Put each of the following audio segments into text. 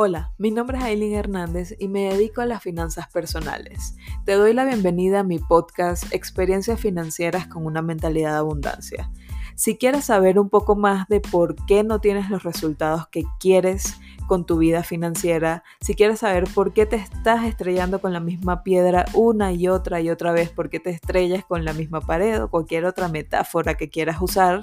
Hola, mi nombre es Aileen Hernández y me dedico a las finanzas personales. Te doy la bienvenida a mi podcast Experiencias Financieras con una mentalidad de abundancia. Si quieres saber un poco más de por qué no tienes los resultados que quieres con tu vida financiera, si quieres saber por qué te estás estrellando con la misma piedra una y otra y otra vez, por qué te estrellas con la misma pared o cualquier otra metáfora que quieras usar,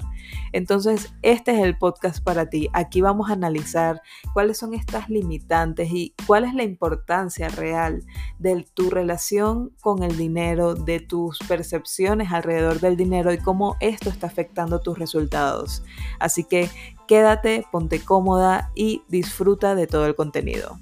entonces este es el podcast para ti. Aquí vamos a analizar cuáles son estas limitantes y cuál es la importancia real de tu relación con el dinero, de tus percepciones alrededor del dinero y cómo esto está afectando tus resultados. Así que Quédate, ponte cómoda y disfruta de todo el contenido.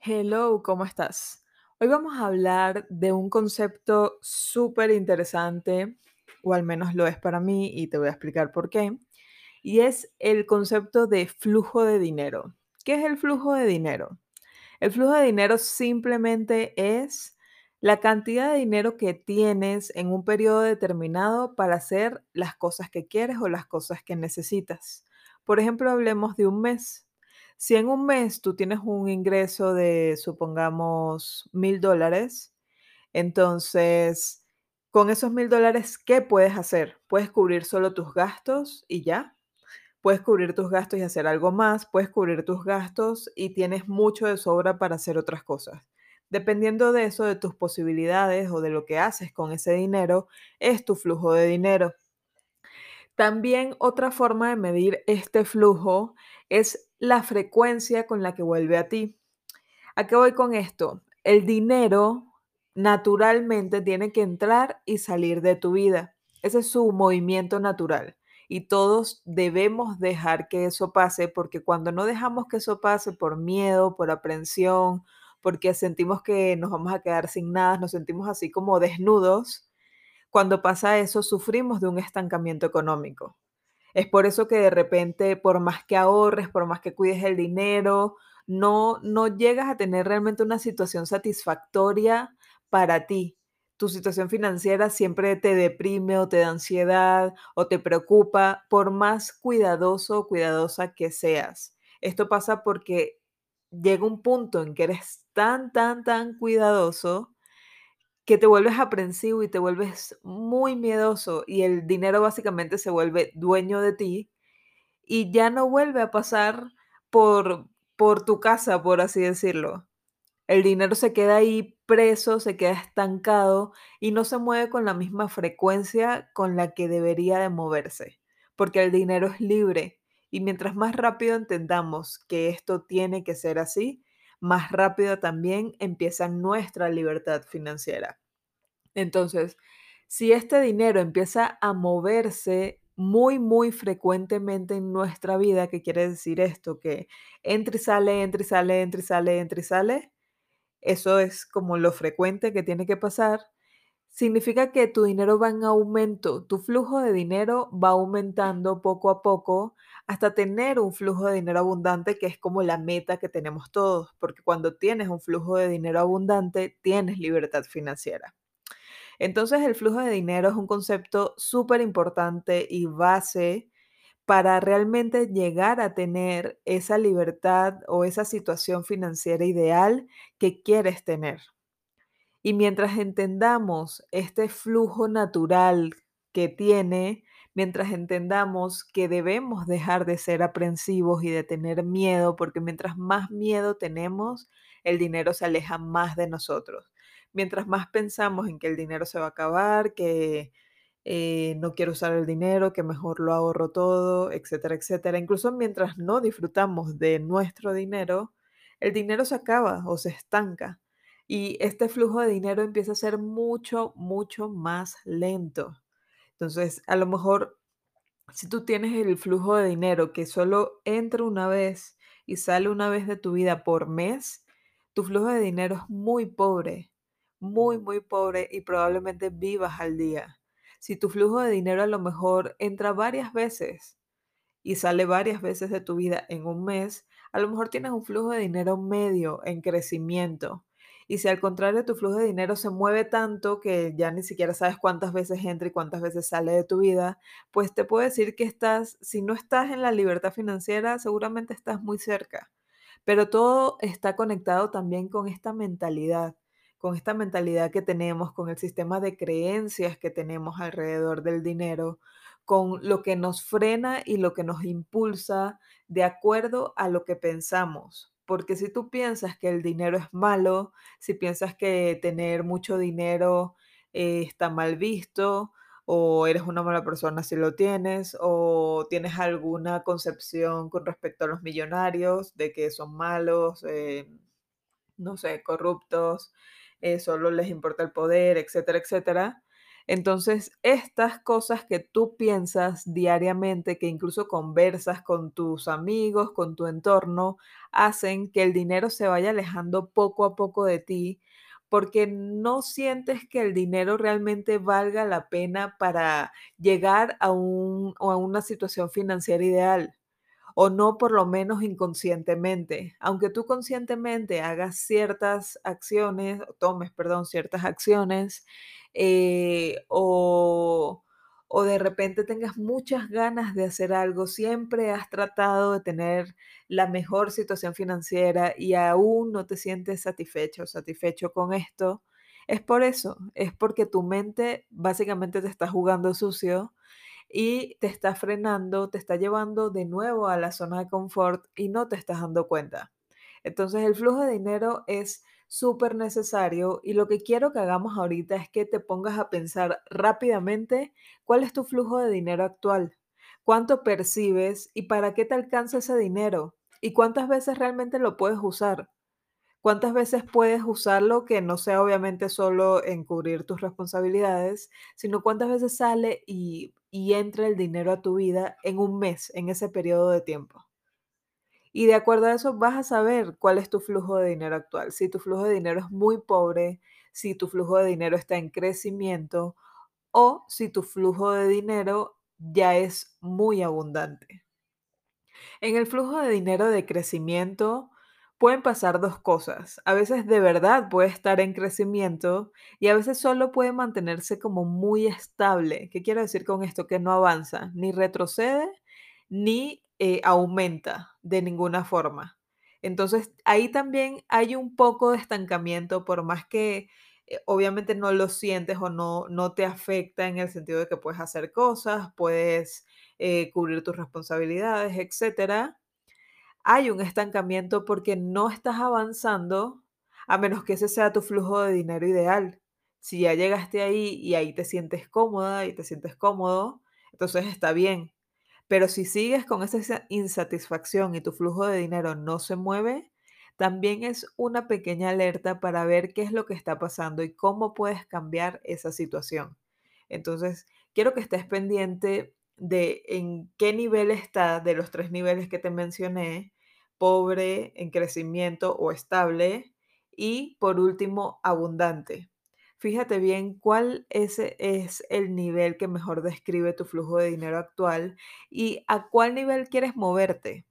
Hello, ¿cómo estás? Hoy vamos a hablar de un concepto súper interesante, o al menos lo es para mí, y te voy a explicar por qué, y es el concepto de flujo de dinero. ¿Qué es el flujo de dinero? El flujo de dinero simplemente es la cantidad de dinero que tienes en un periodo determinado para hacer las cosas que quieres o las cosas que necesitas. Por ejemplo, hablemos de un mes. Si en un mes tú tienes un ingreso de, supongamos, mil dólares, entonces, con esos mil dólares, ¿qué puedes hacer? Puedes cubrir solo tus gastos y ya. Puedes cubrir tus gastos y hacer algo más. Puedes cubrir tus gastos y tienes mucho de sobra para hacer otras cosas. Dependiendo de eso, de tus posibilidades o de lo que haces con ese dinero, es tu flujo de dinero. También otra forma de medir este flujo es la frecuencia con la que vuelve a ti. ¿A qué voy con esto? El dinero naturalmente tiene que entrar y salir de tu vida. Ese es su movimiento natural. Y todos debemos dejar que eso pase porque cuando no dejamos que eso pase por miedo, por aprensión porque sentimos que nos vamos a quedar sin nada, nos sentimos así como desnudos. Cuando pasa eso, sufrimos de un estancamiento económico. Es por eso que de repente, por más que ahorres, por más que cuides el dinero, no, no llegas a tener realmente una situación satisfactoria para ti. Tu situación financiera siempre te deprime o te da ansiedad o te preocupa, por más cuidadoso o cuidadosa que seas. Esto pasa porque llega un punto en que eres tan, tan, tan cuidadoso que te vuelves aprensivo y te vuelves muy miedoso y el dinero básicamente se vuelve dueño de ti y ya no vuelve a pasar por, por tu casa, por así decirlo. El dinero se queda ahí preso, se queda estancado y no se mueve con la misma frecuencia con la que debería de moverse, porque el dinero es libre y mientras más rápido entendamos que esto tiene que ser así, más rápido también empieza nuestra libertad financiera. Entonces, si este dinero empieza a moverse muy, muy frecuentemente en nuestra vida, ¿qué quiere decir esto? Que entra y sale, entra y sale, entra y sale, entra y sale. Eso es como lo frecuente que tiene que pasar. Significa que tu dinero va en aumento, tu flujo de dinero va aumentando poco a poco hasta tener un flujo de dinero abundante, que es como la meta que tenemos todos, porque cuando tienes un flujo de dinero abundante, tienes libertad financiera. Entonces el flujo de dinero es un concepto súper importante y base para realmente llegar a tener esa libertad o esa situación financiera ideal que quieres tener. Y mientras entendamos este flujo natural que tiene, mientras entendamos que debemos dejar de ser aprensivos y de tener miedo, porque mientras más miedo tenemos, el dinero se aleja más de nosotros. Mientras más pensamos en que el dinero se va a acabar, que eh, no quiero usar el dinero, que mejor lo ahorro todo, etcétera, etcétera. Incluso mientras no disfrutamos de nuestro dinero, el dinero se acaba o se estanca. Y este flujo de dinero empieza a ser mucho, mucho más lento. Entonces, a lo mejor, si tú tienes el flujo de dinero que solo entra una vez y sale una vez de tu vida por mes, tu flujo de dinero es muy pobre, muy, muy pobre y probablemente vivas al día. Si tu flujo de dinero a lo mejor entra varias veces y sale varias veces de tu vida en un mes, a lo mejor tienes un flujo de dinero medio en crecimiento Y si al contrario tu flujo de dinero se mueve tanto que ya ni siquiera sabes cuántas veces entra y cuántas veces sale de tu vida, pues te puedo decir que estás, si no estás en la libertad financiera, seguramente estás muy cerca. Pero todo está conectado también con esta mentalidad, con esta mentalidad que tenemos, con el sistema de creencias que tenemos alrededor del dinero, con lo que nos frena y lo que nos impulsa de acuerdo a lo que pensamos. Porque si tú piensas que el dinero es malo, si piensas que tener mucho dinero eh, está mal visto, o eres una mala persona si lo tienes, o tienes alguna concepción con respecto a los millonarios, de que son malos, eh, no sé, corruptos, eh, solo les importa el poder, etcétera, etcétera. Entonces, estas cosas que tú piensas diariamente, que incluso conversas con tus amigos, con tu entorno, hacen que el dinero se vaya alejando poco a poco de ti, porque no sientes que el dinero realmente valga la pena para llegar a, un, a una situación financiera ideal o no por lo menos inconscientemente. Aunque tú conscientemente hagas ciertas acciones, tomes, perdón, ciertas acciones, eh, o, o de repente tengas muchas ganas de hacer algo, siempre has tratado de tener la mejor situación financiera y aún no te sientes satisfecho satisfecho con esto, es por eso, es porque tu mente básicamente te está jugando sucio y te está frenando, te está llevando de nuevo a la zona de confort y no te estás dando cuenta. Entonces el flujo de dinero es súper necesario y lo que quiero que hagamos ahorita es que te pongas a pensar rápidamente cuál es tu flujo de dinero actual, cuánto percibes y para qué te alcanza ese dinero y cuántas veces realmente lo puedes usar. ¿Cuántas veces puedes usarlo que no sea obviamente solo en cubrir tus responsabilidades, sino cuántas veces sale y, y entra el dinero a tu vida en un mes, en ese periodo de tiempo? Y de acuerdo a eso vas a saber cuál es tu flujo de dinero actual. Si tu flujo de dinero es muy pobre, si tu flujo de dinero está en crecimiento o si tu flujo de dinero ya es muy abundante. En el flujo de dinero de crecimiento pueden pasar dos cosas. A veces de verdad puede estar en crecimiento y a veces solo puede mantenerse como muy estable. ¿Qué quiero decir con esto? Que no avanza, ni retrocede, ni eh, aumenta de ninguna forma. Entonces, ahí también hay un poco de estancamiento, por más que eh, obviamente no lo sientes o no, no te afecta en el sentido de que puedes hacer cosas, puedes eh, cubrir tus responsabilidades, etcétera. Hay un estancamiento porque no estás avanzando a menos que ese sea tu flujo de dinero ideal. Si ya llegaste ahí y ahí te sientes cómoda y te sientes cómodo, entonces está bien. Pero si sigues con esa insatisfacción y tu flujo de dinero no se mueve, también es una pequeña alerta para ver qué es lo que está pasando y cómo puedes cambiar esa situación. Entonces, quiero que estés pendiente de en qué nivel está de los tres niveles que te mencioné, pobre, en crecimiento o estable, y por último, abundante. Fíjate bien cuál ese es el nivel que mejor describe tu flujo de dinero actual y a cuál nivel quieres moverte.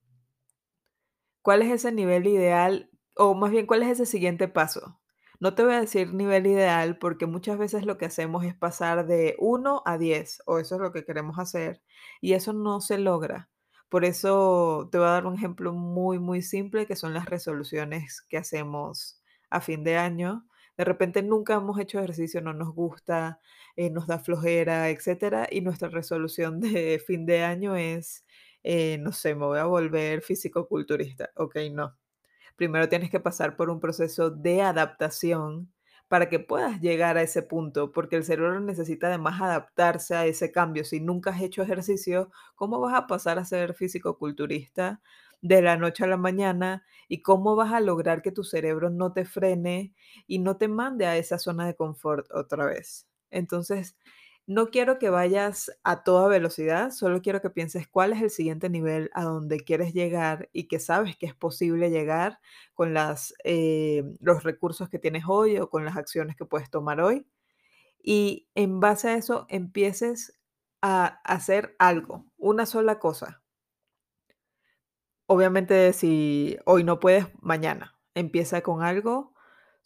¿Cuál es ese nivel ideal? O más bien, ¿cuál es ese siguiente paso? No te voy a decir nivel ideal porque muchas veces lo que hacemos es pasar de 1 a 10 o eso es lo que queremos hacer y eso no se logra. Por eso te voy a dar un ejemplo muy, muy simple que son las resoluciones que hacemos a fin de año de repente nunca hemos hecho ejercicio, no nos gusta, eh, nos da flojera, etcétera, y nuestra resolución de fin de año es, eh, no sé, me voy a volver físico-culturista. Ok, no. Primero tienes que pasar por un proceso de adaptación para que puedas llegar a ese punto, porque el cerebro necesita además adaptarse a ese cambio. Si nunca has hecho ejercicio, ¿cómo vas a pasar a ser físico-culturista de la noche a la mañana y cómo vas a lograr que tu cerebro no te frene y no te mande a esa zona de confort otra vez. Entonces, no quiero que vayas a toda velocidad, solo quiero que pienses cuál es el siguiente nivel a donde quieres llegar y que sabes que es posible llegar con las, eh, los recursos que tienes hoy o con las acciones que puedes tomar hoy. Y en base a eso empieces a hacer algo, una sola cosa. Obviamente si hoy no puedes, mañana. Empieza con algo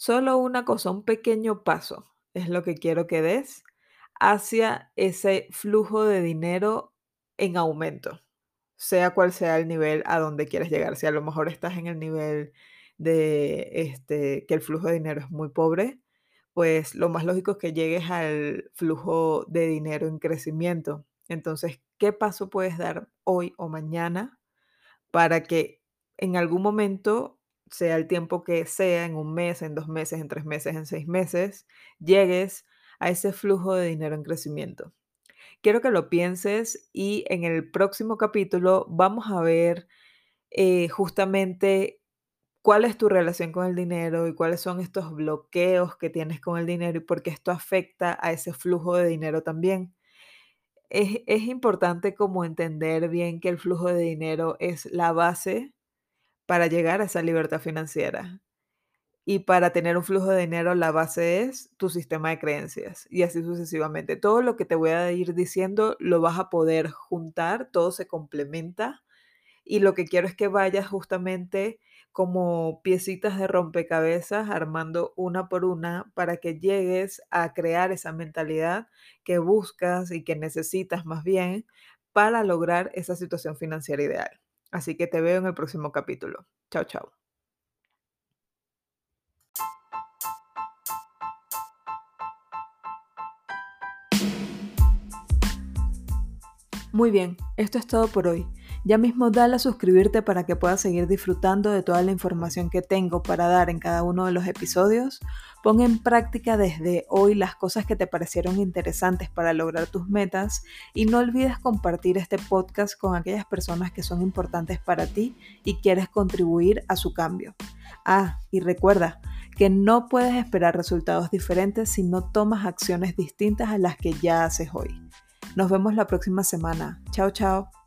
Solo una cosa, un pequeño paso es lo que quiero que des hacia ese flujo de dinero en aumento, sea cual sea el nivel a donde quieres llegar. Si a lo mejor estás en el nivel de este, que el flujo de dinero es muy pobre, pues lo más lógico es que llegues al flujo de dinero en crecimiento. Entonces, ¿qué paso puedes dar hoy o mañana para que en algún momento, sea el tiempo que sea, en un mes, en dos meses, en tres meses, en seis meses, llegues a ese flujo de dinero en crecimiento? Quiero que lo pienses y en el próximo capítulo vamos a ver eh, justamente cuál es tu relación con el dinero y cuáles son estos bloqueos que tienes con el dinero y por qué esto afecta a ese flujo de dinero también. Es, es importante como entender bien que el flujo de dinero es la base para llegar a esa libertad financiera. Y para tener un flujo de dinero, la base es tu sistema de creencias y así sucesivamente. Todo lo que te voy a ir diciendo lo vas a poder juntar, todo se complementa y lo que quiero es que vayas justamente como piecitas de rompecabezas armando una por una para que llegues a crear esa mentalidad que buscas y que necesitas más bien para lograr esa situación financiera ideal. Así que te veo en el próximo capítulo. Chao, chao. Muy bien, esto es todo por hoy. Ya mismo dale a suscribirte para que puedas seguir disfrutando de toda la información que tengo para dar en cada uno de los episodios. Pon en práctica desde hoy las cosas que te parecieron interesantes para lograr tus metas y no olvides compartir este podcast con aquellas personas que son importantes para ti y quieres contribuir a su cambio. Ah, y recuerda que no puedes esperar resultados diferentes si no tomas acciones distintas a las que ya haces hoy. Nos vemos la próxima semana. Chao, chao.